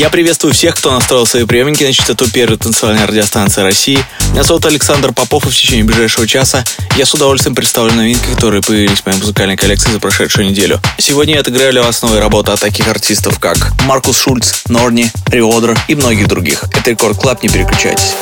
Я приветствую всех, кто настроил свои приемники на частоту первой танцевальной радиостанции России. Меня зовут Александр Попов, и в течение ближайшего часа я с удовольствием представлю новинки, которые появились в моей музыкальной коллекции за прошедшую неделю. Сегодня я отыграю для вас новые работы от таких артистов, как Маркус Шульц, Норни, Риодер и многих других. Это Рекорд Клаб, не переключайтесь.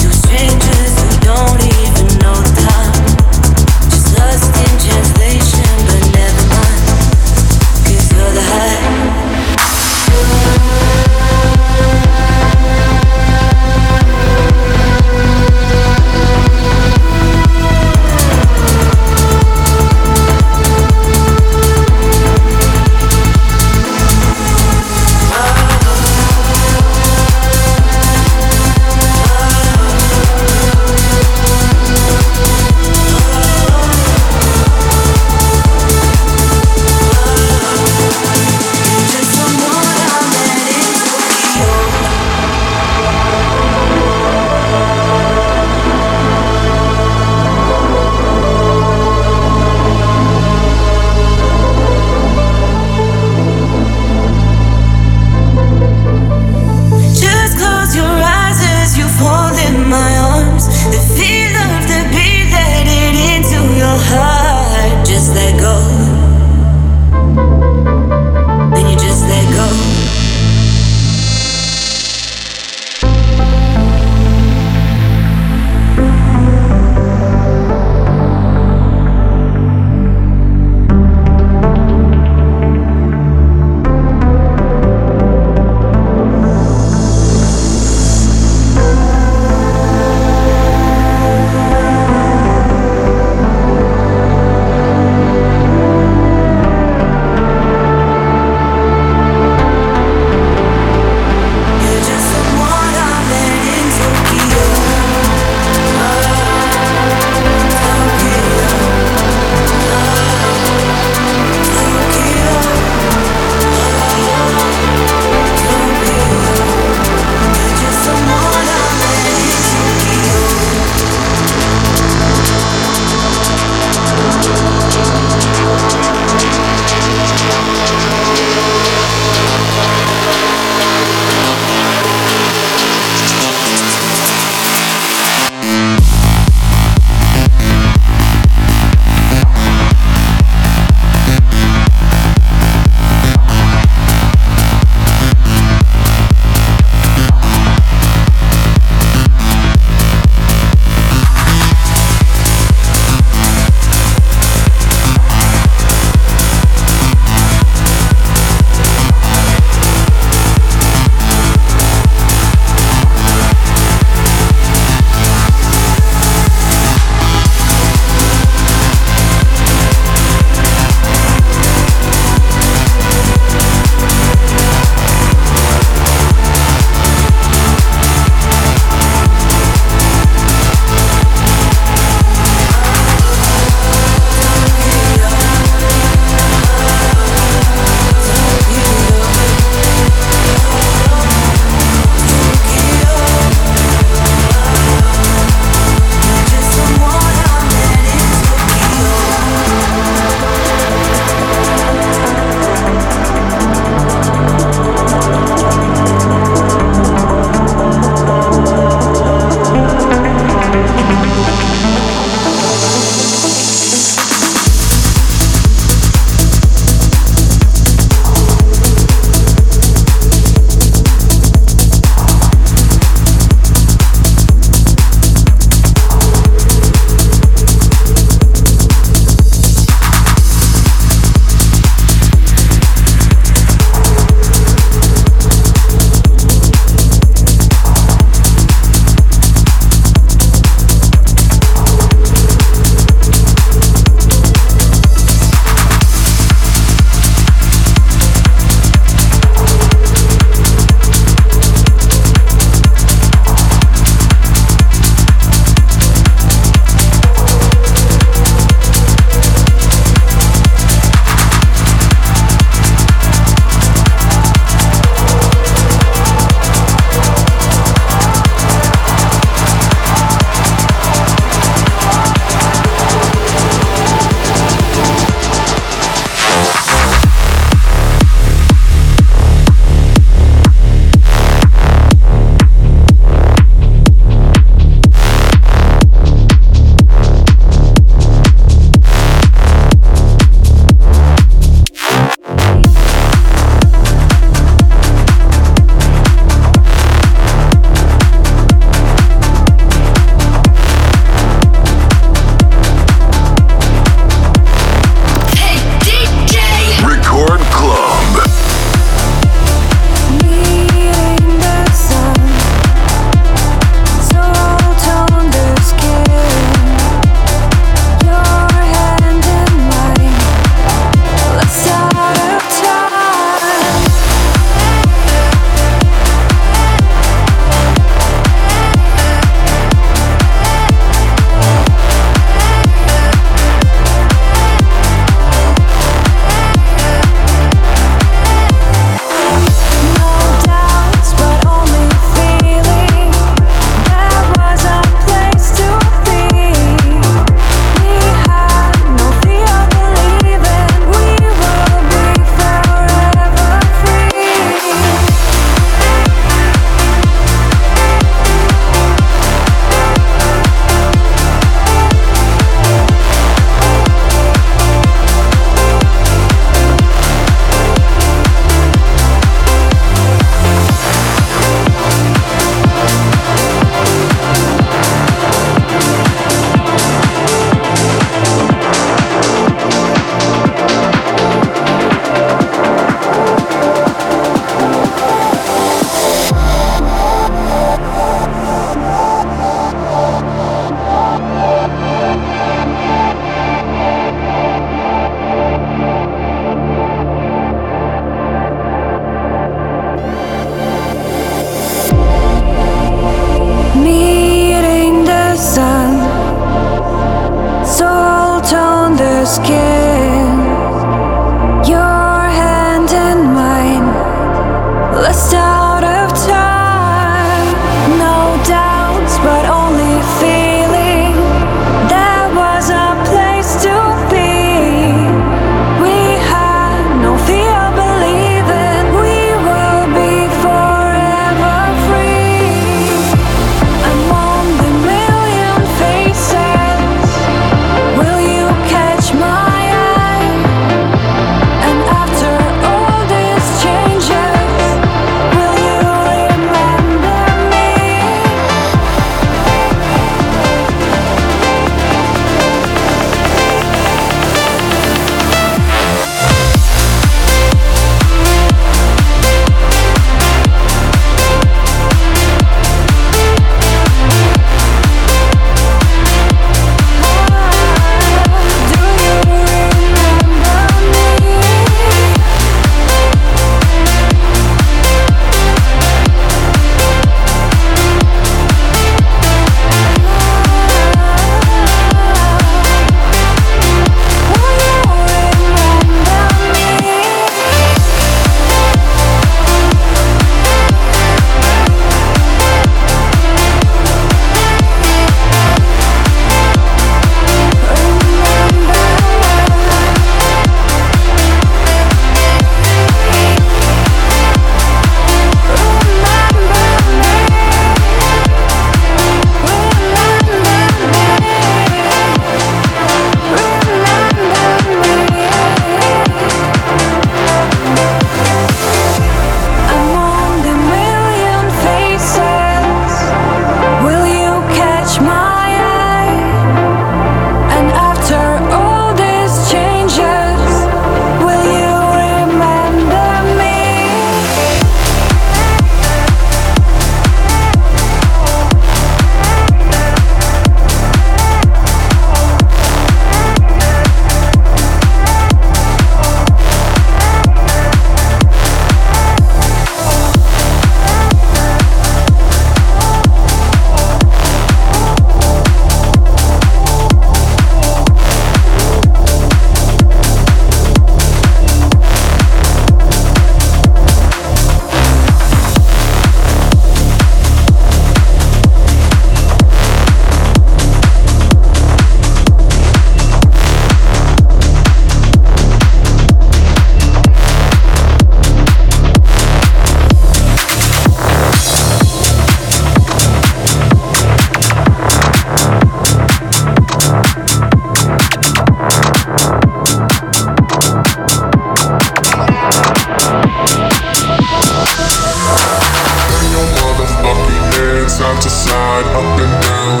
Side up and down,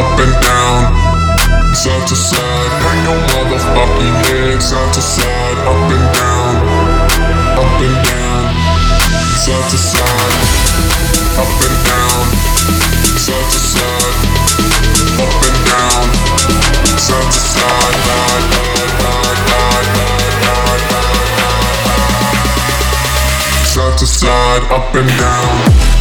up and down, side to side. Bring your motherfucking head side to side, up and down, up and down, side to side, up and down, side to side, up and down, side to side, side, side, side to side, up and down.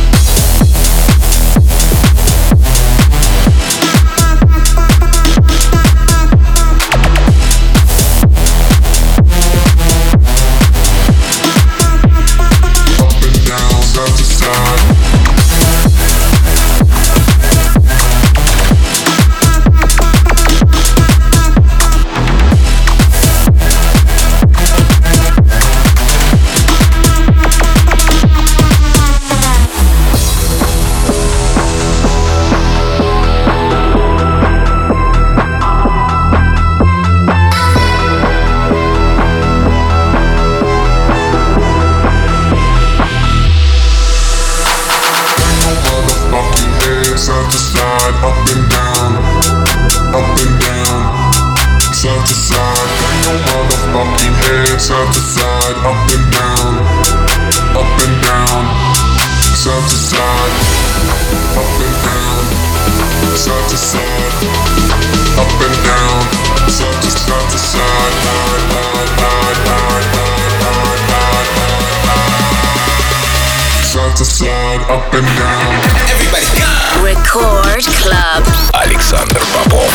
Александр Попов.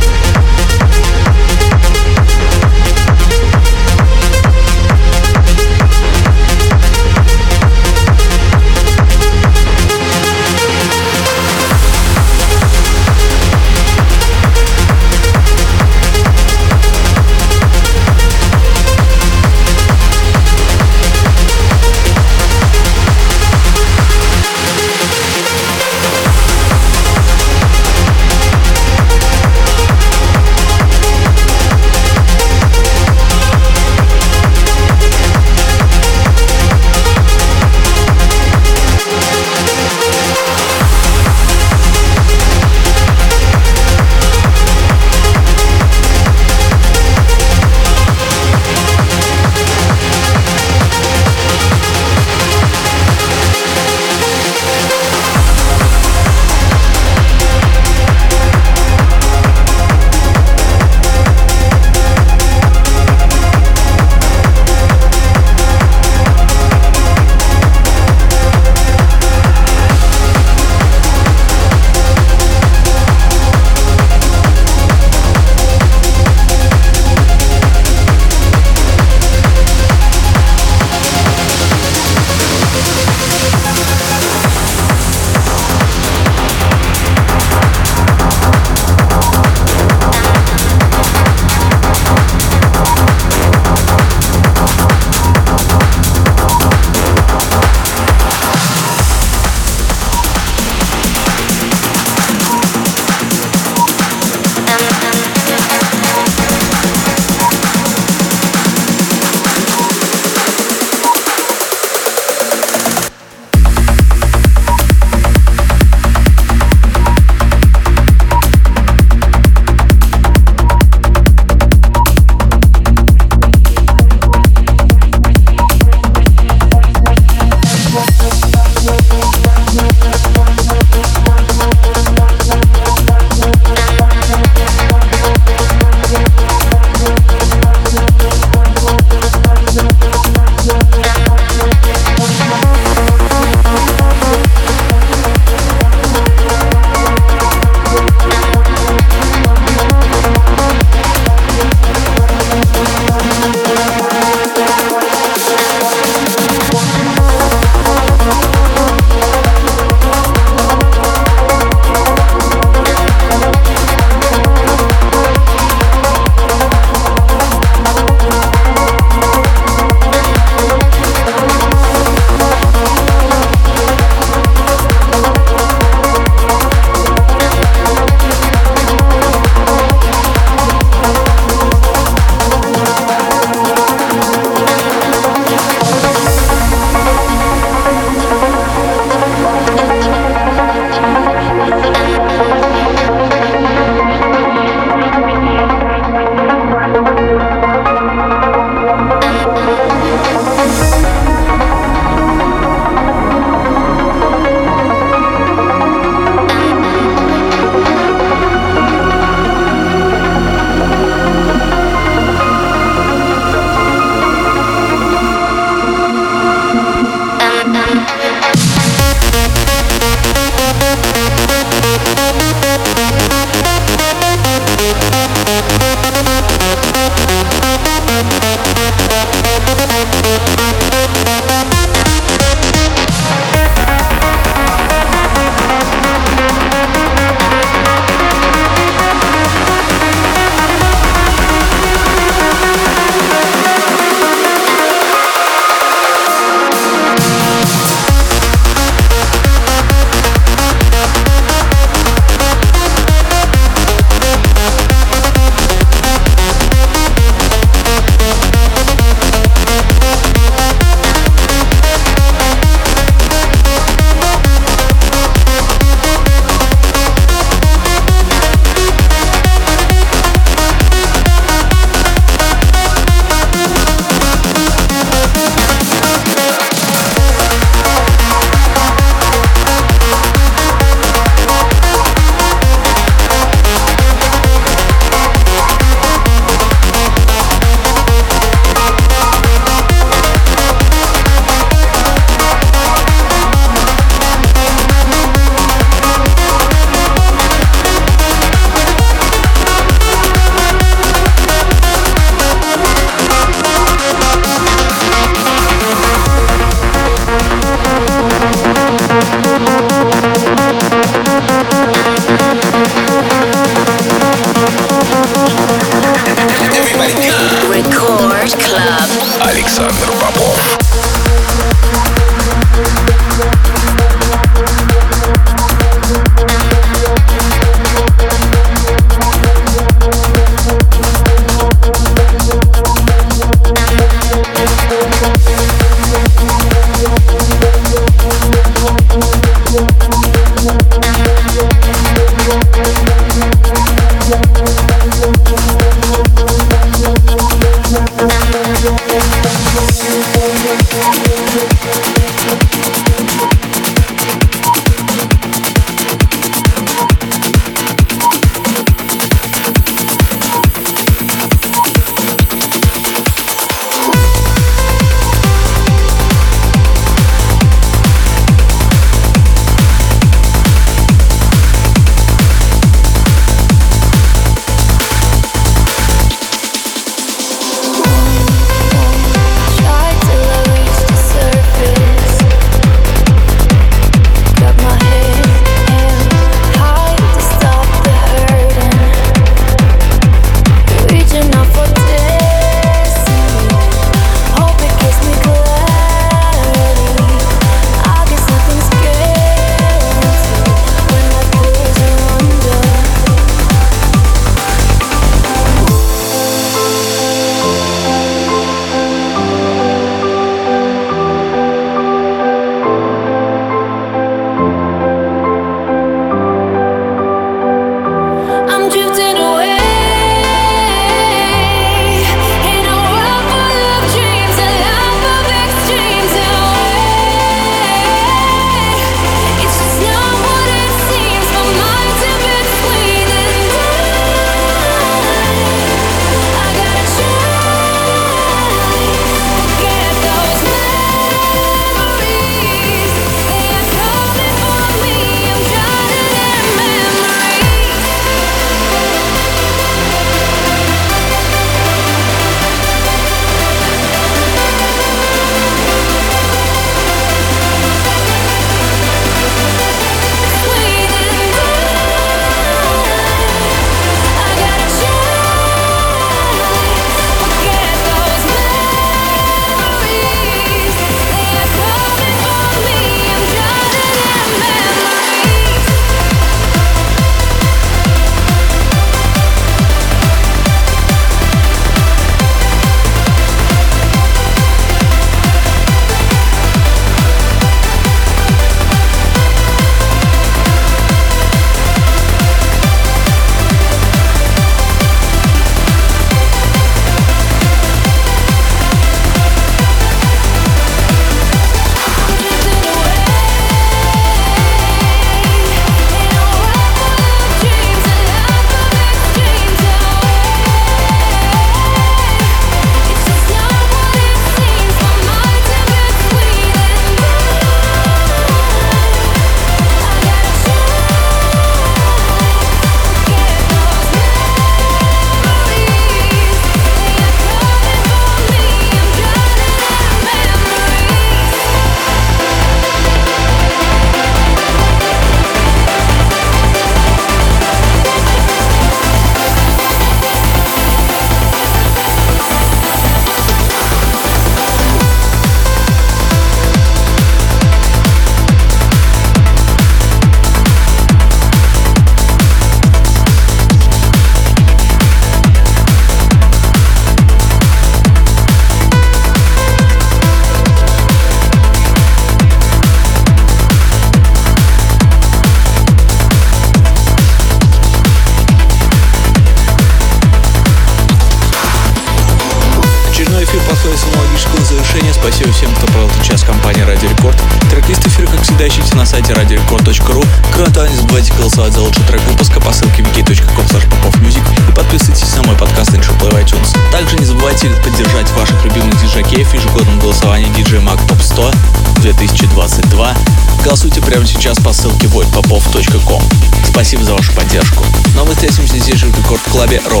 Клабе Рок.